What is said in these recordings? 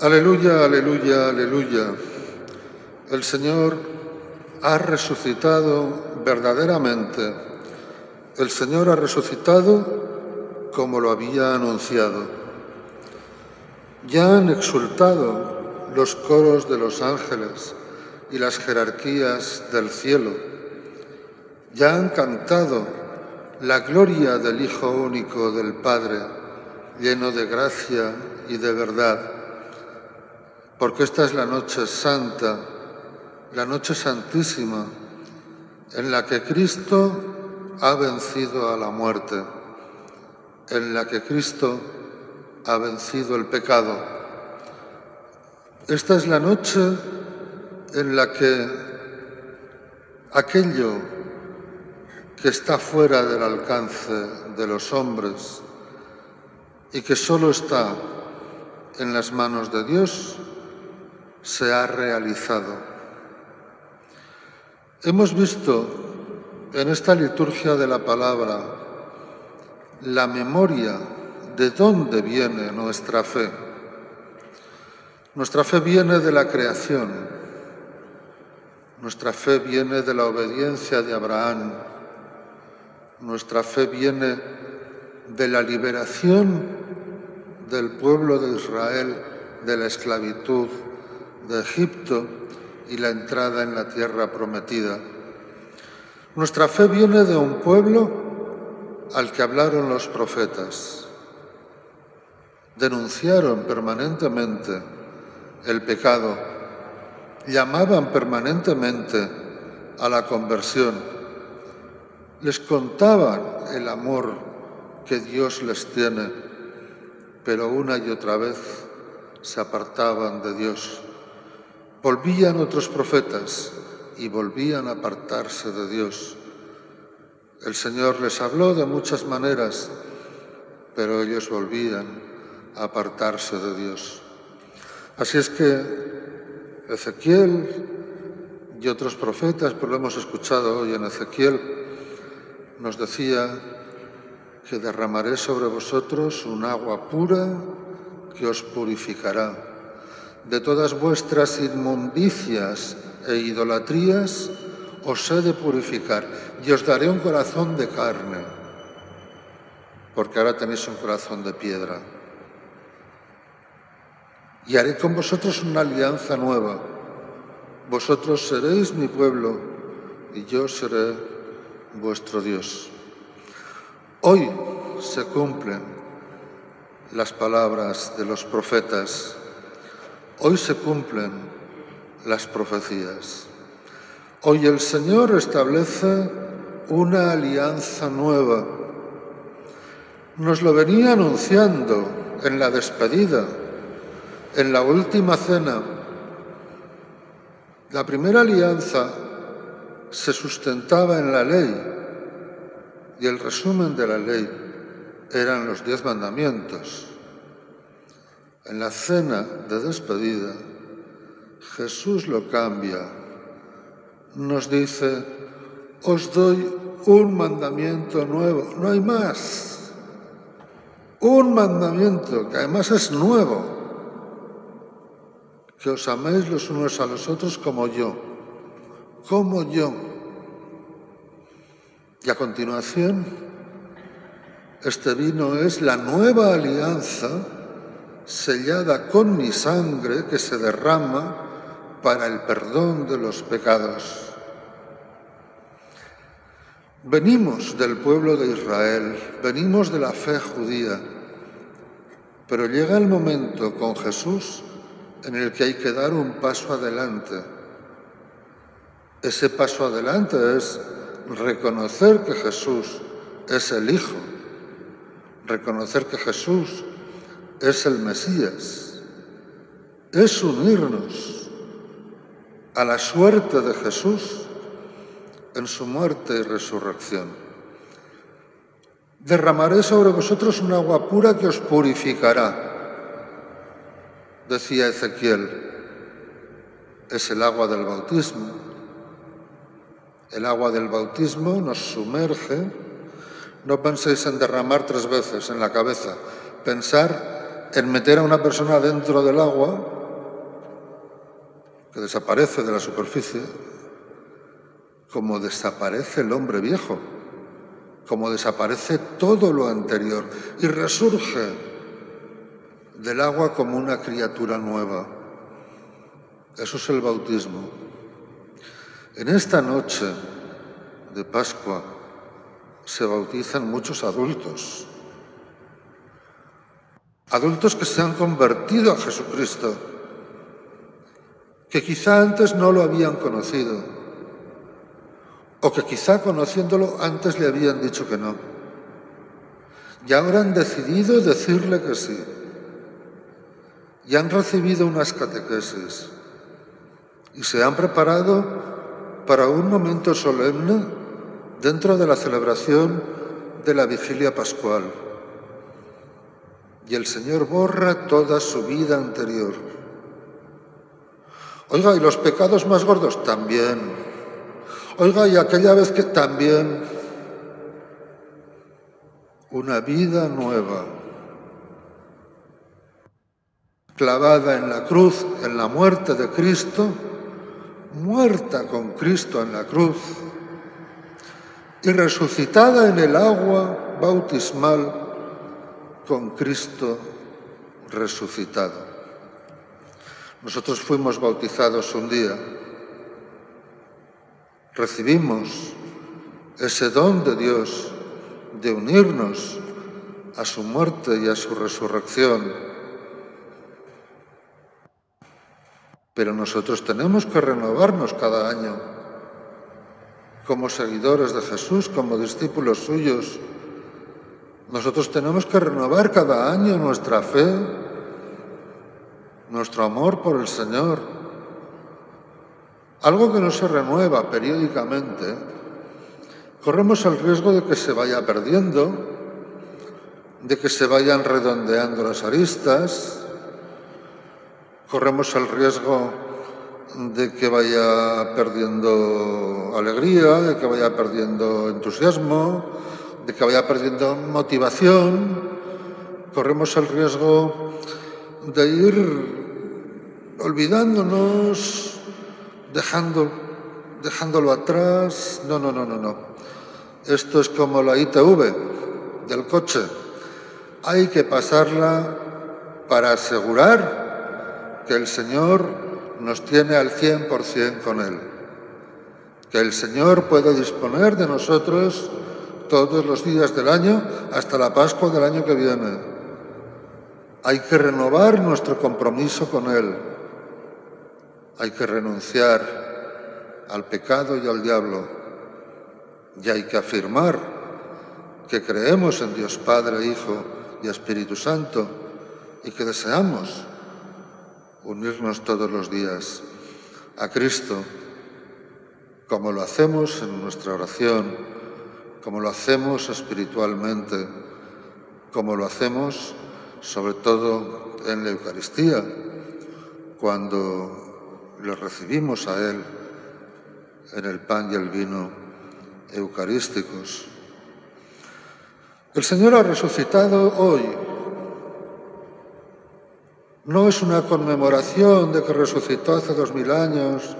Aleluya, aleluya, aleluya. El Señor ha resucitado verdaderamente. El Señor ha resucitado como lo había anunciado. Ya han exultado los coros de los ángeles y las jerarquías del cielo. Ya han cantado la gloria del Hijo único del Padre, lleno de gracia y de verdad porque esta es la noche santa, la noche santísima, en la que Cristo ha vencido a la muerte, en la que Cristo ha vencido el pecado. Esta es la noche en la que aquello que está fuera del alcance de los hombres y que solo está en las manos de Dios, se ha realizado. Hemos visto en esta liturgia de la palabra la memoria de dónde viene nuestra fe. Nuestra fe viene de la creación, nuestra fe viene de la obediencia de Abraham, nuestra fe viene de la liberación del pueblo de Israel de la esclavitud de Egipto y la entrada en la tierra prometida. Nuestra fe viene de un pueblo al que hablaron los profetas. Denunciaron permanentemente el pecado, llamaban permanentemente a la conversión, les contaban el amor que Dios les tiene, pero una y otra vez se apartaban de Dios. Volvían otros profetas y volvían a apartarse de Dios. El Señor les habló de muchas maneras, pero ellos volvían a apartarse de Dios. Así es que Ezequiel y otros profetas, pero lo hemos escuchado hoy en Ezequiel, nos decía que derramaré sobre vosotros un agua pura que os purificará de todas vuestras inmundicias e idolatrías os he de purificar y os daré un corazón de carne, porque ahora tenéis un corazón de piedra. Y haré con vosotros una alianza nueva. Vosotros seréis mi pueblo y yo seré vuestro Dios. Hoy se cumplen las palabras de los profetas Hoy se cumplen las profecías. Hoy el Señor establece una alianza nueva. Nos lo venía anunciando en la despedida, en la última cena. La primera alianza se sustentaba en la ley y el resumen de la ley eran los diez mandamientos. En la cena de despedida, Jesús lo cambia. Nos dice, os doy un mandamiento nuevo, no hay más. Un mandamiento que además es nuevo, que os améis los unos a los otros como yo, como yo. Y a continuación, este vino es la nueva alianza sellada con mi sangre que se derrama para el perdón de los pecados. Venimos del pueblo de Israel, venimos de la fe judía, pero llega el momento con Jesús en el que hay que dar un paso adelante. Ese paso adelante es reconocer que Jesús es el Hijo, reconocer que Jesús es el Mesías, es unirnos a la suerte de Jesús en su muerte y resurrección. Derramaré sobre vosotros un agua pura que os purificará, decía Ezequiel. Es el agua del bautismo. El agua del bautismo nos sumerge. No penséis en derramar tres veces en la cabeza. Pensar en meter a una persona dentro del agua, que desaparece de la superficie, como desaparece el hombre viejo, como desaparece todo lo anterior y resurge del agua como una criatura nueva. Eso es el bautismo. En esta noche de Pascua se bautizan muchos adultos, adultos que se han convertido a Jesucristo, que quizá antes no lo habían conocido o que quizá conociéndolo antes le habían dicho que no. Y ahora han decidido decirle que sí. Y han recibido unas catequesis. Y se han preparado para un momento solemne dentro de la celebración de la vigilia pascual. Y el Señor borra toda su vida anterior. Oiga, ¿y los pecados más gordos? También. Oiga, y aquella vez que también una vida nueva, clavada en la cruz, en la muerte de Cristo, muerta con Cristo en la cruz y resucitada en el agua bautismal con Cristo resucitado. Nosotros fuimos bautizados un día recibimos ese don de Dios de unirnos a su muerte y a su resurrección. Pero nosotros tenemos que renovarnos cada año como seguidores de Jesús, como discípulos suyos. Nosotros tenemos que renovar cada año nuestra fe, nuestro amor por el Señor. Algo que no se renueva periódicamente, corremos el riesgo de que se vaya perdiendo, de que se vayan redondeando las aristas, corremos el riesgo de que vaya perdiendo alegría, de que vaya perdiendo entusiasmo, de que vaya perdiendo motivación, corremos el riesgo de ir olvidándonos dejando, dejándolo atrás. No, no, no, no, no. Esto es como la ITV del coche. Hay que pasarla para asegurar que el Señor nos tiene al 100% con Él. Que el Señor puede disponer de nosotros todos los días del año hasta la Pascua del año que viene. Hay que renovar nuestro compromiso con Él. Hay que renunciar al pecado y al diablo. Y hay que afirmar que creemos en Dios Padre, Hijo y Espíritu Santo y que deseamos unirnos todos los días a Cristo, como lo hacemos en nuestra oración, como lo hacemos espiritualmente, como lo hacemos sobre todo en la Eucaristía, cuando le recibimos a Él en el pan y el vino eucarísticos. El Señor ha resucitado hoy. No es una conmemoración de que resucitó hace dos mil años.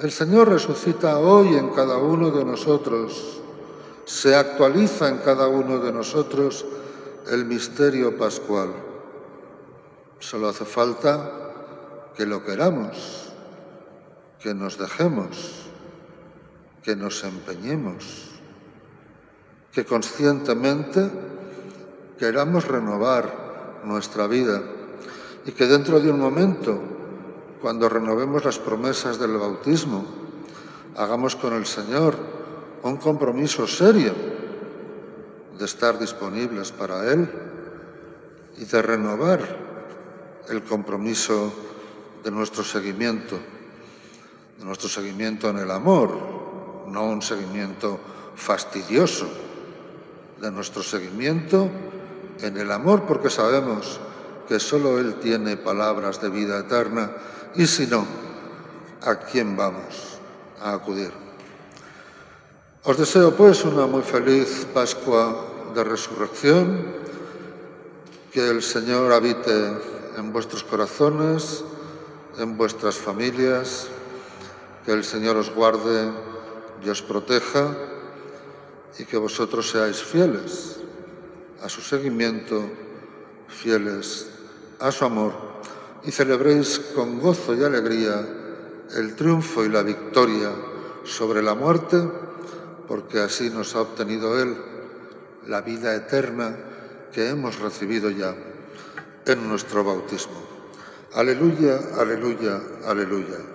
El Señor resucita hoy en cada uno de nosotros. Se actualiza en cada uno de nosotros el misterio pascual. Solo hace falta que lo queramos, que nos dejemos, que nos empeñemos, que conscientemente queramos renovar nuestra vida y que dentro de un momento, cuando renovemos las promesas del bautismo, hagamos con el Señor un compromiso serio de estar disponibles para Él y de renovar el compromiso de nuestro seguimiento, de nuestro seguimiento en el amor, no un seguimiento fastidioso, de nuestro seguimiento en el amor, porque sabemos que solo Él tiene palabras de vida eterna y si no, ¿a quién vamos a acudir? Os deseo pues una muy feliz Pascua de Resurrección Que el Señor habite en vuestros corazones, en vuestras familias, que el Señor os guarde y os proteja y que vosotros seáis fieles a su seguimiento, fieles a su amor y celebréis con gozo y alegría el triunfo y la victoria sobre la muerte, porque así nos ha obtenido Él la vida eterna que hemos recibido ya en nuestro bautismo. Aleluya, aleluya, aleluya.